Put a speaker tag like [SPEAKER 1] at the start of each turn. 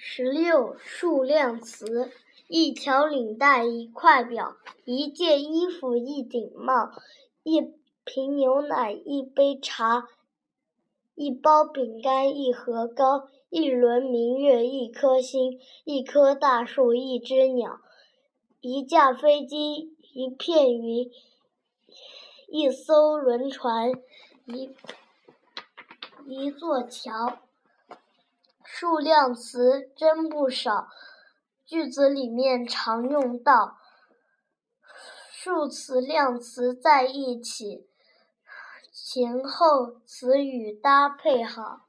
[SPEAKER 1] 十六数量词：一条领带，一块表，一件衣服，一顶帽，一瓶牛奶，一杯茶，一包饼干，一盒糕，一轮明月，一颗星，一棵大树，一只鸟，一架飞机，一片云，一艘轮船，一一座桥。数量词真不少，句子里面常用到。数词、量词在一起，前后词语搭配好。